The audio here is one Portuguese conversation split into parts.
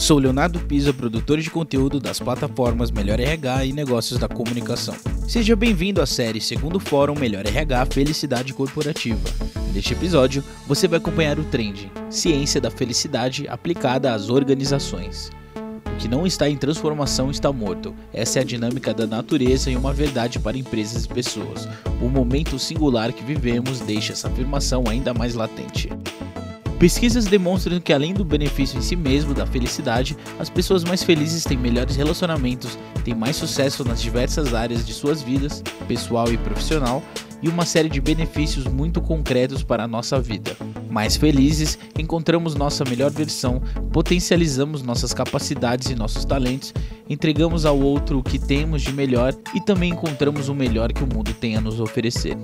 Sou Leonardo Pisa, produtor de conteúdo das plataformas Melhor RH e Negócios da Comunicação. Seja bem-vindo à série Segundo Fórum Melhor RH Felicidade Corporativa. Neste episódio, você vai acompanhar o trend Ciência da Felicidade aplicada às organizações. O que não está em transformação está morto. Essa é a dinâmica da natureza e uma verdade para empresas e pessoas. O momento singular que vivemos deixa essa afirmação ainda mais latente. Pesquisas demonstram que, além do benefício em si mesmo da felicidade, as pessoas mais felizes têm melhores relacionamentos, têm mais sucesso nas diversas áreas de suas vidas, pessoal e profissional, e uma série de benefícios muito concretos para a nossa vida. Mais felizes, encontramos nossa melhor versão, potencializamos nossas capacidades e nossos talentos, entregamos ao outro o que temos de melhor e também encontramos o melhor que o mundo tem a nos oferecer.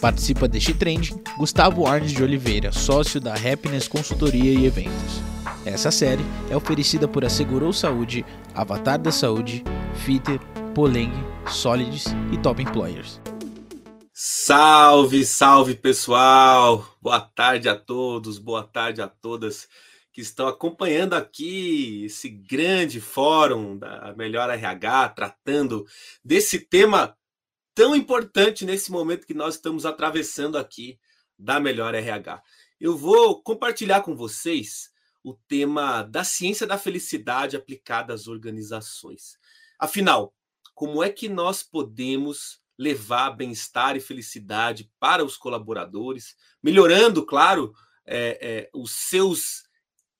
Participa deste trend Gustavo Arnes de Oliveira, sócio da Happiness Consultoria e Eventos. Essa série é oferecida por Assegurou Saúde, Avatar da Saúde, Fitter, Poleng, Solids e Top Employers. Salve, salve pessoal! Boa tarde a todos, boa tarde a todas que estão acompanhando aqui esse grande fórum da Melhor RH, tratando desse tema tão importante nesse momento que nós estamos atravessando aqui da Melhor RH. Eu vou compartilhar com vocês o tema da ciência da felicidade aplicada às organizações. Afinal, como é que nós podemos levar bem-estar e felicidade para os colaboradores, melhorando, claro, é, é, os seus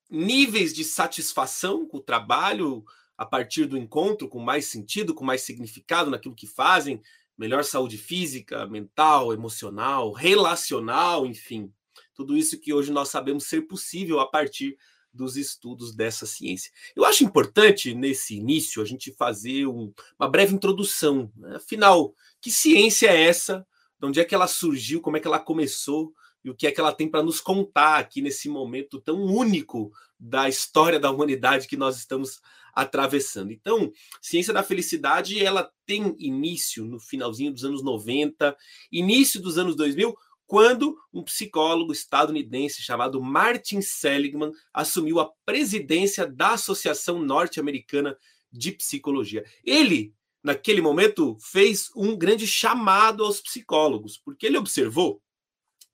níveis de satisfação com o trabalho a partir do encontro com mais sentido, com mais significado naquilo que fazem, melhor saúde física, mental, emocional, relacional, enfim. Tudo isso que hoje nós sabemos ser possível a partir dos estudos dessa ciência. Eu acho importante, nesse início, a gente fazer um, uma breve introdução. Né? Afinal, que ciência é essa? De onde é que ela surgiu? Como é que ela começou? E o que é que ela tem para nos contar aqui nesse momento tão único da história da humanidade que nós estamos atravessando. Então, ciência da felicidade, ela tem início no finalzinho dos anos 90, início dos anos 2000, quando um psicólogo estadunidense chamado Martin Seligman assumiu a presidência da Associação Norte-Americana de Psicologia. Ele, naquele momento, fez um grande chamado aos psicólogos, porque ele observou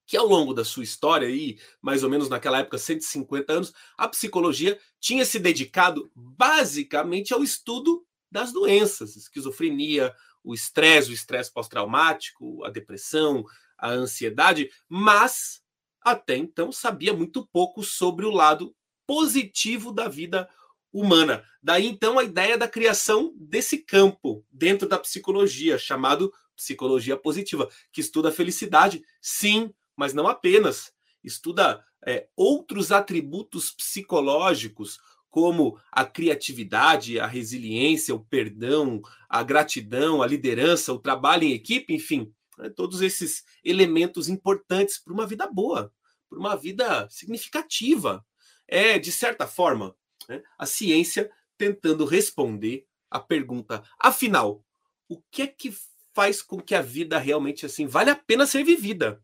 que ao longo da sua história, aí, mais ou menos naquela época, 150 anos, a psicologia tinha se dedicado basicamente ao estudo das doenças, esquizofrenia, o estresse, o estresse pós-traumático, a depressão, a ansiedade, mas até então sabia muito pouco sobre o lado positivo da vida humana. Daí então a ideia da criação desse campo dentro da psicologia, chamado psicologia positiva, que estuda a felicidade, sim, mas não apenas. Estuda é, outros atributos psicológicos, como a criatividade, a resiliência, o perdão, a gratidão, a liderança, o trabalho em equipe, enfim, né, todos esses elementos importantes para uma vida boa, para uma vida significativa. É, de certa forma, né, a ciência tentando responder a pergunta: afinal, o que é que faz com que a vida realmente assim vale a pena ser vivida?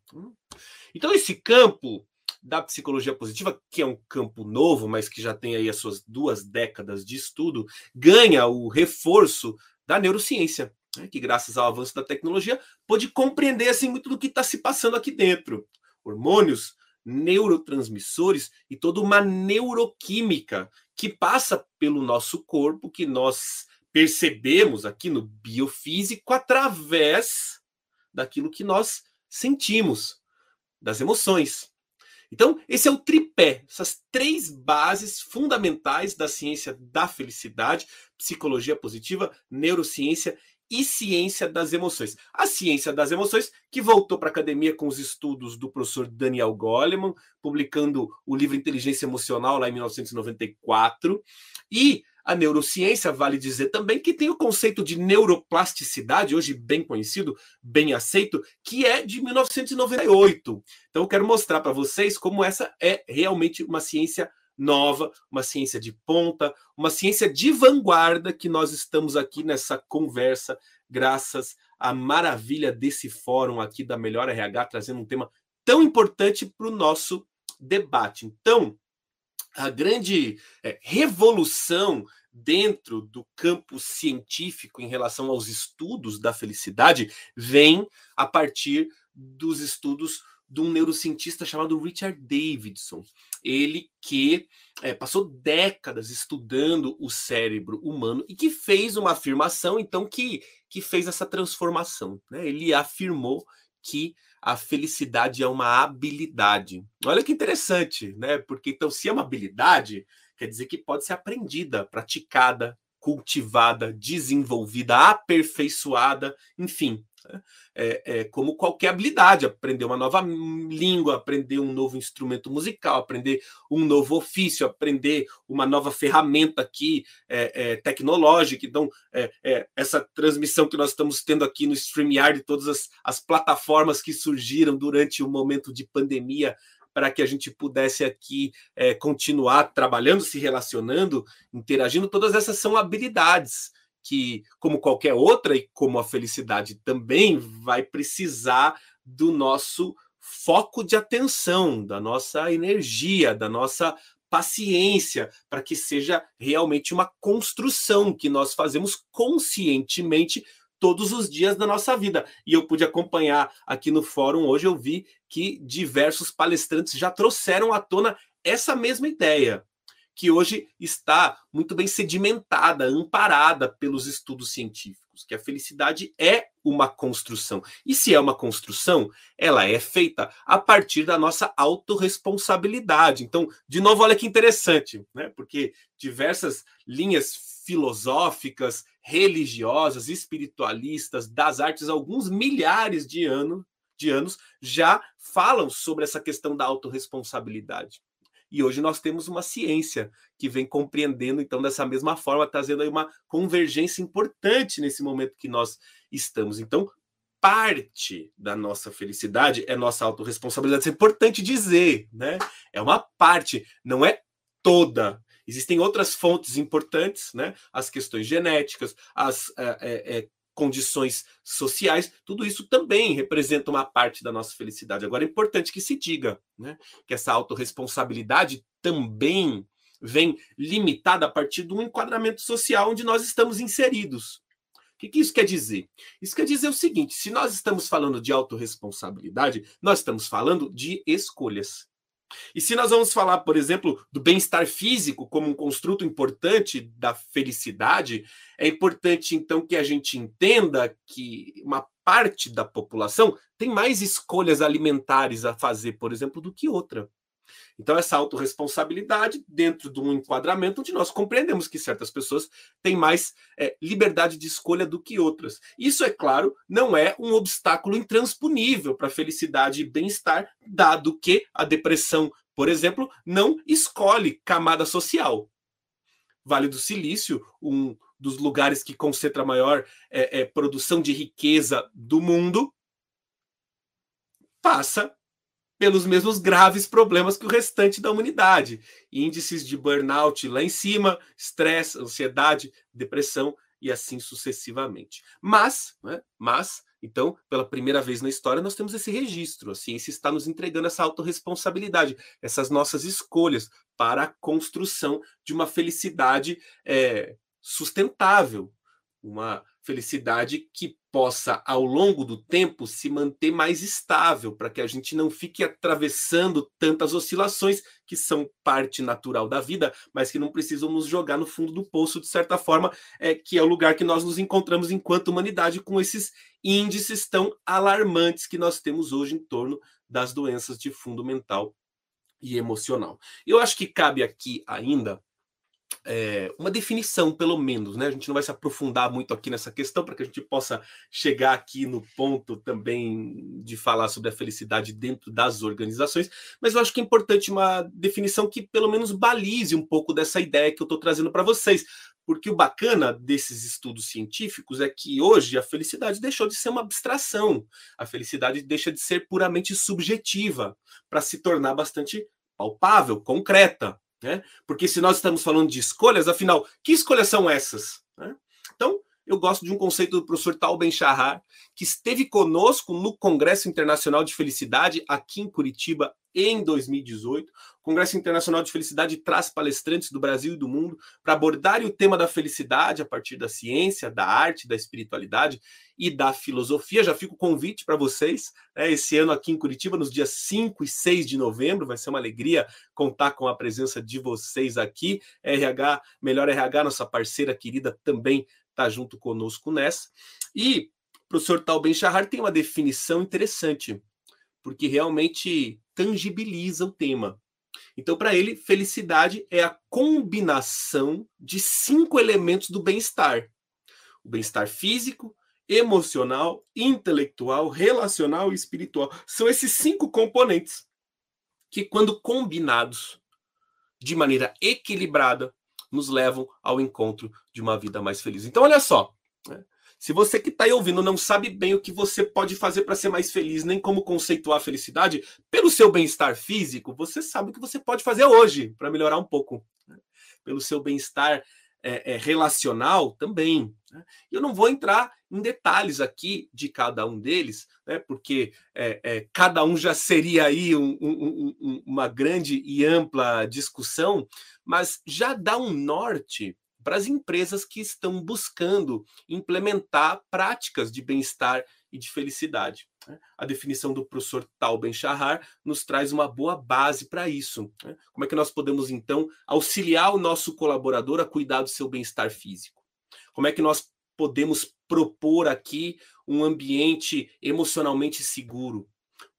Então, esse campo da psicologia positiva, que é um campo novo, mas que já tem aí as suas duas décadas de estudo, ganha o reforço da neurociência, né, que graças ao avanço da tecnologia pode compreender assim muito do que está se passando aqui dentro. Hormônios, neurotransmissores e toda uma neuroquímica que passa pelo nosso corpo, que nós percebemos aqui no biofísico através daquilo que nós sentimos das emoções. Então, esse é o tripé, essas três bases fundamentais da ciência da felicidade, psicologia positiva, neurociência e ciência das emoções. A ciência das emoções, que voltou para a academia com os estudos do professor Daniel Goleman, publicando o livro Inteligência Emocional lá em 1994, e a neurociência, vale dizer também, que tem o conceito de neuroplasticidade, hoje bem conhecido, bem aceito, que é de 1998. Então, eu quero mostrar para vocês como essa é realmente uma ciência nova, uma ciência de ponta, uma ciência de vanguarda que nós estamos aqui nessa conversa, graças à maravilha desse fórum aqui da Melhor RH, trazendo um tema tão importante para o nosso debate. Então, a grande é, revolução dentro do campo científico em relação aos estudos da felicidade vem a partir dos estudos de um neurocientista chamado Richard Davidson. Ele que é, passou décadas estudando o cérebro humano e que fez uma afirmação, então, que, que fez essa transformação. Né? Ele afirmou que a felicidade é uma habilidade. Olha que interessante, né? Porque então, se é uma habilidade, quer dizer que pode ser aprendida, praticada, cultivada, desenvolvida, aperfeiçoada, enfim. Né? É, é, como qualquer habilidade, aprender uma nova língua, aprender um novo instrumento musical, aprender um novo ofício, aprender uma nova ferramenta aqui é, é tecnológica. Então, é, é, essa transmissão que nós estamos tendo aqui no StreamYard, todas as, as plataformas que surgiram durante o momento de pandemia, para que a gente pudesse aqui continuar trabalhando, se relacionando, interagindo. Todas essas são habilidades que, como qualquer outra, e como a felicidade também, vai precisar do nosso foco de atenção, da nossa energia, da nossa paciência, para que seja realmente uma construção que nós fazemos conscientemente todos os dias da nossa vida. E eu pude acompanhar aqui no fórum hoje, eu vi que diversos palestrantes já trouxeram à tona essa mesma ideia, que hoje está muito bem sedimentada, amparada pelos estudos científicos, que a felicidade é uma construção. E se é uma construção, ela é feita a partir da nossa autorresponsabilidade. Então, de novo, olha que interessante, né? Porque diversas linhas filosóficas, religiosas, espiritualistas, das artes, alguns milhares de, ano, de anos já falam sobre essa questão da autorresponsabilidade. E hoje nós temos uma ciência que vem compreendendo, então, dessa mesma forma, trazendo aí uma convergência importante nesse momento que nós estamos. Então, parte da nossa felicidade é nossa autorresponsabilidade. Isso é importante dizer, né? É uma parte, não é toda. Existem outras fontes importantes, né? As questões genéticas, as é, é, condições sociais, tudo isso também representa uma parte da nossa felicidade. Agora é importante que se diga, né? Que essa autorresponsabilidade também vem limitada a partir de um enquadramento social onde nós estamos inseridos. O que, que isso quer dizer? Isso quer dizer o seguinte: se nós estamos falando de autorresponsabilidade, nós estamos falando de escolhas. E se nós vamos falar, por exemplo, do bem-estar físico como um construto importante da felicidade, é importante então que a gente entenda que uma parte da população tem mais escolhas alimentares a fazer, por exemplo, do que outra. Então, essa autorresponsabilidade dentro de um enquadramento onde nós compreendemos que certas pessoas têm mais é, liberdade de escolha do que outras. Isso, é claro, não é um obstáculo intransponível para a felicidade e bem-estar, dado que a depressão, por exemplo, não escolhe camada social. Vale do Silício, um dos lugares que concentra maior é, é, produção de riqueza do mundo, passa pelos mesmos graves problemas que o restante da humanidade. Índices de burnout lá em cima, estresse, ansiedade, depressão e assim sucessivamente. Mas, né, mas, então, pela primeira vez na história, nós temos esse registro. A ciência está nos entregando essa autorresponsabilidade, essas nossas escolhas para a construção de uma felicidade é, sustentável, uma felicidade que possa, ao longo do tempo, se manter mais estável, para que a gente não fique atravessando tantas oscilações que são parte natural da vida, mas que não precisam nos jogar no fundo do poço, de certa forma, é, que é o lugar que nós nos encontramos enquanto humanidade, com esses índices tão alarmantes que nós temos hoje em torno das doenças de fundo mental e emocional. Eu acho que cabe aqui ainda é, uma definição, pelo menos, né? A gente não vai se aprofundar muito aqui nessa questão para que a gente possa chegar aqui no ponto também de falar sobre a felicidade dentro das organizações, mas eu acho que é importante uma definição que pelo menos balize um pouco dessa ideia que eu estou trazendo para vocês. Porque o bacana desses estudos científicos é que hoje a felicidade deixou de ser uma abstração, a felicidade deixa de ser puramente subjetiva para se tornar bastante palpável, concreta. Né? Porque se nós estamos falando de escolhas, afinal, que escolhas são essas? Né? Então, eu gosto de um conceito do professor Tal Ben-Shahar, que esteve conosco no Congresso Internacional de Felicidade aqui em Curitiba em 2018. O Congresso Internacional de Felicidade traz palestrantes do Brasil e do mundo para abordarem o tema da felicidade a partir da ciência, da arte, da espiritualidade e da filosofia. Já fica o convite para vocês, né, esse ano aqui em Curitiba, nos dias 5 e 6 de novembro. Vai ser uma alegria contar com a presença de vocês aqui. RH, Melhor RH, nossa parceira querida, também está junto conosco nessa. E o professor Tal Ben Shahar tem uma definição interessante, porque realmente tangibiliza o tema. Então, para ele, felicidade é a combinação de cinco elementos do bem-estar: o bem-estar físico, emocional, intelectual, relacional e espiritual. São esses cinco componentes que, quando combinados de maneira equilibrada, nos levam ao encontro de uma vida mais feliz. Então, olha só. Né? Se você que está aí ouvindo não sabe bem o que você pode fazer para ser mais feliz, nem como conceituar a felicidade, pelo seu bem-estar físico, você sabe o que você pode fazer hoje para melhorar um pouco. Né? Pelo seu bem-estar é, é, relacional também. Né? Eu não vou entrar em detalhes aqui de cada um deles, né? porque é, é cada um já seria aí um, um, um, uma grande e ampla discussão, mas já dá um norte para as empresas que estão buscando implementar práticas de bem-estar e de felicidade. Né? A definição do professor Tal Ben Shahar nos traz uma boa base para isso. Né? Como é que nós podemos, então, auxiliar o nosso colaborador a cuidar do seu bem-estar físico? Como é que nós podemos propor aqui um ambiente emocionalmente seguro,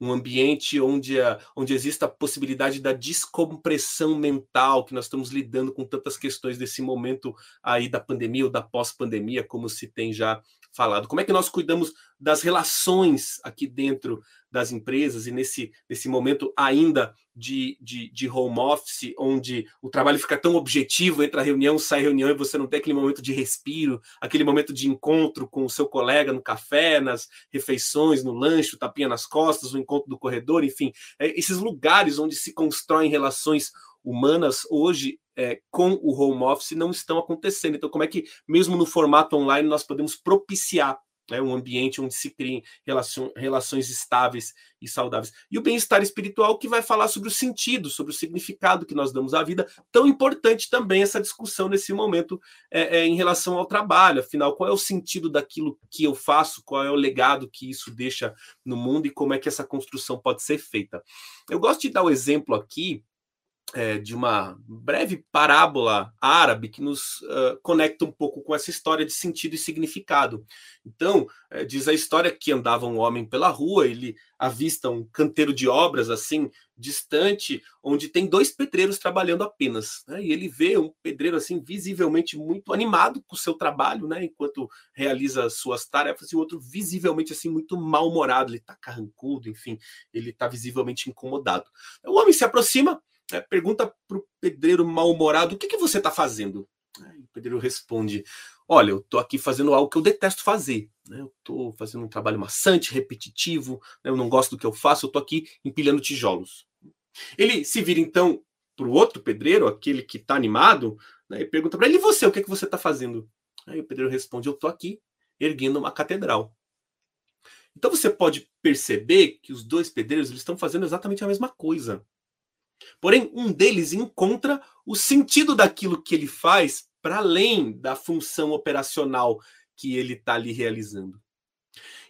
um ambiente onde, a, onde exista a possibilidade da descompressão mental, que nós estamos lidando com tantas questões desse momento aí da pandemia ou da pós-pandemia, como se tem já falado. Como é que nós cuidamos das relações aqui dentro das empresas e nesse, nesse momento ainda de, de, de, home office, onde o trabalho fica tão objetivo, entra reunião, sai reunião e você não tem aquele momento de respiro, aquele momento de encontro com o seu colega no café, nas refeições, no lanche, o tapinha nas costas, o encontro do corredor, enfim, é, esses lugares onde se constroem relações humanas hoje é, com o home office não estão acontecendo. Então, como é que, mesmo no formato online, nós podemos propiciar né, um ambiente onde se criem relações, estáveis e saudáveis. E o bem-estar espiritual que vai falar sobre o sentido, sobre o significado que nós damos à vida. Tão importante também essa discussão nesse momento é, é, em relação ao trabalho. Afinal, qual é o sentido daquilo que eu faço? Qual é o legado que isso deixa no mundo e como é que essa construção pode ser feita? Eu gosto de dar o um exemplo aqui é, de uma breve parábola árabe que nos uh, conecta um pouco com essa história de sentido e significado. Então, é, diz a história que andava um homem pela rua, ele avista um canteiro de obras assim distante, onde tem dois pedreiros trabalhando apenas. Né? E ele vê um pedreiro assim visivelmente muito animado com o seu trabalho, né? enquanto realiza suas tarefas, e o outro visivelmente assim muito mal-humorado, ele está carrancudo, enfim, ele está visivelmente incomodado. O homem se aproxima é, pergunta para o pedreiro mal-humorado: o que, que você está fazendo? Aí o pedreiro responde: Olha, eu estou aqui fazendo algo que eu detesto fazer. Né? Eu estou fazendo um trabalho maçante, repetitivo, né? eu não gosto do que eu faço, eu estou aqui empilhando tijolos. Ele se vira então para o outro pedreiro, aquele que está animado, né? e pergunta para ele: E você, o que, é que você está fazendo? Aí o pedreiro responde: Eu estou aqui erguendo uma catedral. Então você pode perceber que os dois pedreiros eles estão fazendo exatamente a mesma coisa. Porém, um deles encontra o sentido daquilo que ele faz para além da função operacional que ele está ali realizando.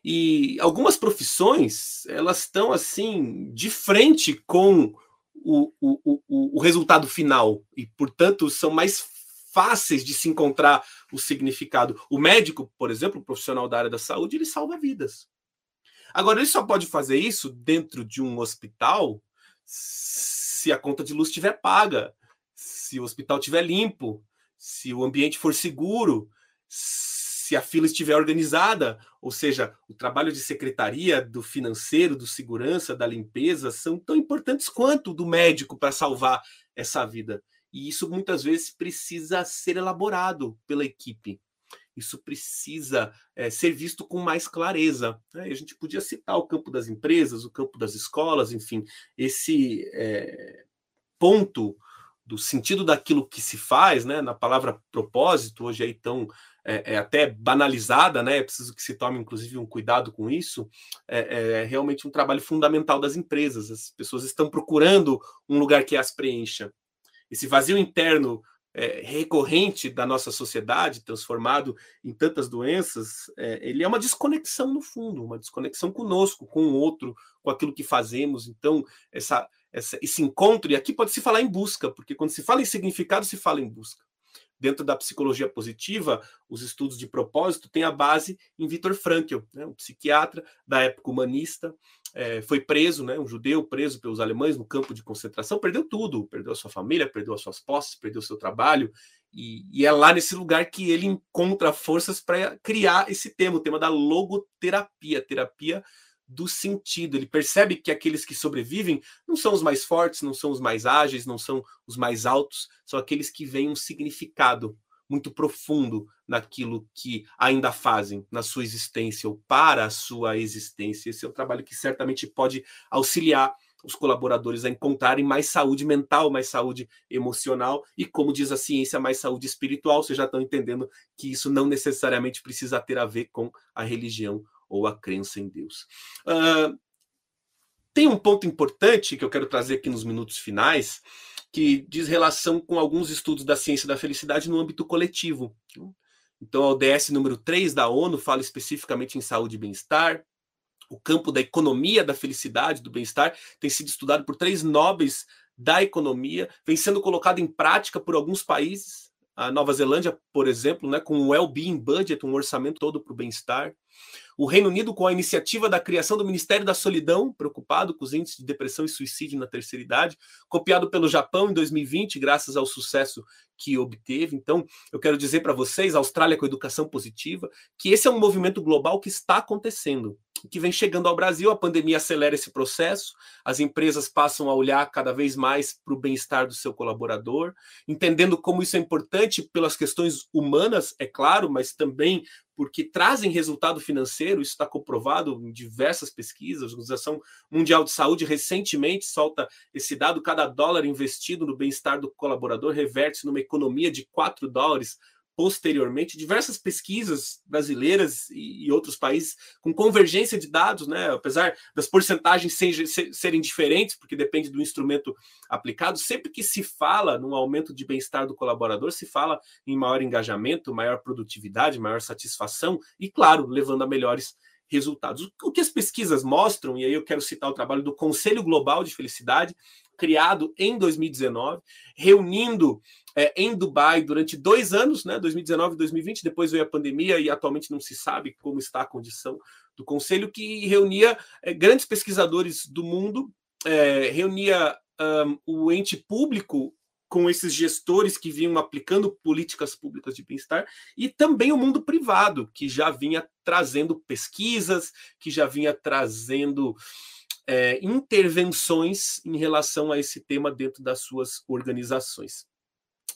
E algumas profissões, elas estão assim, de frente com o, o, o, o resultado final, e, portanto, são mais fáceis de se encontrar o significado. O médico, por exemplo, o profissional da área da saúde, ele salva vidas. Agora, ele só pode fazer isso dentro de um hospital se a conta de luz estiver paga, se o hospital estiver limpo, se o ambiente for seguro, se a fila estiver organizada, ou seja, o trabalho de secretaria, do financeiro, do segurança, da limpeza, são tão importantes quanto o do médico para salvar essa vida. E isso muitas vezes precisa ser elaborado pela equipe. Isso precisa é, ser visto com mais clareza. Né? A gente podia citar o campo das empresas, o campo das escolas, enfim, esse é, ponto do sentido daquilo que se faz, né? Na palavra propósito, hoje aí tão é, é, até banalizada, né? É preciso que se tome, inclusive, um cuidado com isso. É, é, realmente um trabalho fundamental das empresas. As pessoas estão procurando um lugar que as preencha. Esse vazio interno é, recorrente da nossa sociedade, transformado em tantas doenças, é, ele é uma desconexão no fundo, uma desconexão conosco, com o outro, com aquilo que fazemos. Então, essa, essa, esse encontro, e aqui pode se falar em busca, porque quando se fala em significado, se fala em busca. Dentro da psicologia positiva, os estudos de propósito têm a base em Viktor Frankl, né, um psiquiatra da época humanista, é, foi preso, né, um judeu preso pelos alemães no campo de concentração, perdeu tudo, perdeu a sua família, perdeu as suas posses, perdeu o seu trabalho, e, e é lá nesse lugar que ele encontra forças para criar esse tema, o tema da logoterapia, terapia do sentido. Ele percebe que aqueles que sobrevivem não são os mais fortes, não são os mais ágeis, não são os mais altos, são aqueles que veem um significado muito profundo naquilo que ainda fazem na sua existência ou para a sua existência. Esse é um trabalho que certamente pode auxiliar os colaboradores a encontrarem mais saúde mental, mais saúde emocional e, como diz a ciência, mais saúde espiritual. Vocês já estão entendendo que isso não necessariamente precisa ter a ver com a religião ou a crença em Deus. Uh, tem um ponto importante que eu quero trazer aqui nos minutos finais, que diz relação com alguns estudos da ciência da felicidade no âmbito coletivo. Então, a ODS número 3 da ONU fala especificamente em saúde e bem-estar. O campo da economia da felicidade, do bem-estar, tem sido estudado por três nobres da economia, vem sendo colocado em prática por alguns países. A Nova Zelândia, por exemplo, né, com o Well-Being Budget, um orçamento todo para o bem-estar o Reino Unido com a iniciativa da criação do Ministério da Solidão, preocupado com os índices de depressão e suicídio na terceira idade, copiado pelo Japão em 2020, graças ao sucesso que obteve. Então, eu quero dizer para vocês, Austrália com educação positiva, que esse é um movimento global que está acontecendo que vem chegando ao Brasil. A pandemia acelera esse processo, as empresas passam a olhar cada vez mais para o bem-estar do seu colaborador, entendendo como isso é importante pelas questões humanas, é claro, mas também porque trazem resultado financeiro, isso está comprovado em diversas pesquisas. A Organização Mundial de Saúde recentemente solta esse dado: cada dólar investido no bem-estar do colaborador reverte numa economia de 4 dólares posteriormente diversas pesquisas brasileiras e, outros países com convergência de dados, né? apesar das porcentagens serem diferentes, porque depende do instrumento aplicado, sempre que se fala no aumento de bem-estar do colaborador, se fala em maior engajamento, maior produtividade, maior satisfação e, claro, levando a melhores resultados. O que as pesquisas mostram, e aí eu quero citar o trabalho do Conselho Global de Felicidade, criado em 2019, reunindo é, em Dubai durante dois anos, né, 2019 e 2020, depois veio a pandemia e atualmente não se sabe como está a condição do conselho, que reunia é, grandes pesquisadores do mundo, é, reunia um, o ente público com esses gestores que vinham aplicando políticas públicas de bem-estar e também o mundo privado, que já vinha trazendo pesquisas, que já vinha trazendo é, intervenções em relação a esse tema dentro das suas organizações.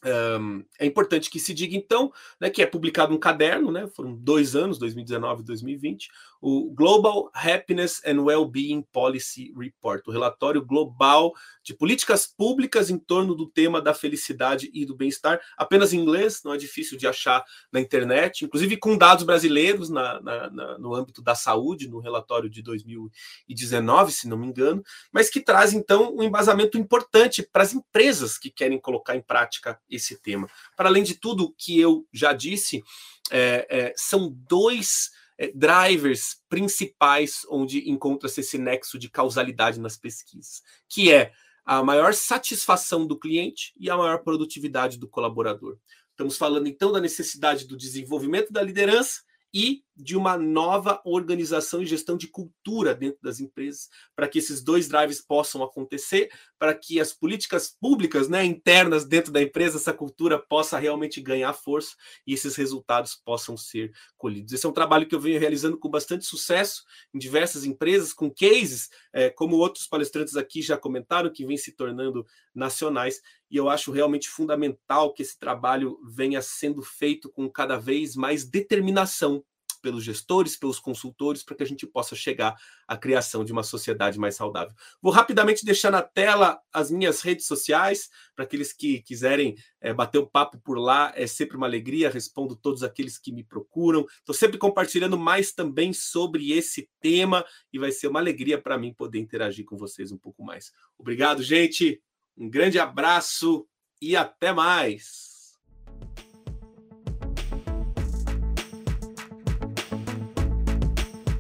Um, é importante que se diga, então, né, que é publicado um caderno, né, foram dois anos, 2019 e 2020, o Global Happiness and Wellbeing Policy Report, o relatório global de políticas públicas em torno do tema da felicidade e do bem-estar, apenas em inglês, não é difícil de achar na internet, inclusive com dados brasileiros na, na, na, no âmbito da saúde, no relatório de 2019, se não me engano, mas que traz, então, um embasamento importante para as empresas que querem colocar em prática esse tema. Para além de tudo que eu já disse, é, é, são dois é, drivers principais onde encontra-se esse nexo de causalidade nas pesquisas, que é a maior satisfação do cliente e a maior produtividade do colaborador. Estamos falando então da necessidade do desenvolvimento da liderança e de uma nova organização e gestão de cultura dentro das empresas, para que esses dois drives possam acontecer, para que as políticas públicas né, internas dentro da empresa, essa cultura possa realmente ganhar força e esses resultados possam ser colhidos. Esse é um trabalho que eu venho realizando com bastante sucesso em diversas empresas, com cases, é, como outros palestrantes aqui já comentaram, que vêm se tornando nacionais, e eu acho realmente fundamental que esse trabalho venha sendo feito com cada vez mais determinação pelos gestores, pelos consultores, para que a gente possa chegar à criação de uma sociedade mais saudável. Vou rapidamente deixar na tela as minhas redes sociais, para aqueles que quiserem é, bater um papo por lá, é sempre uma alegria, respondo todos aqueles que me procuram. Estou sempre compartilhando mais também sobre esse tema e vai ser uma alegria para mim poder interagir com vocês um pouco mais. Obrigado, gente. Um grande abraço e até mais.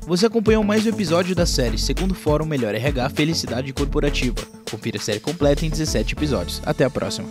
Você acompanhou mais um episódio da série Segundo Fórum Melhor RH Felicidade Corporativa. Confira a série completa em 17 episódios. Até a próxima.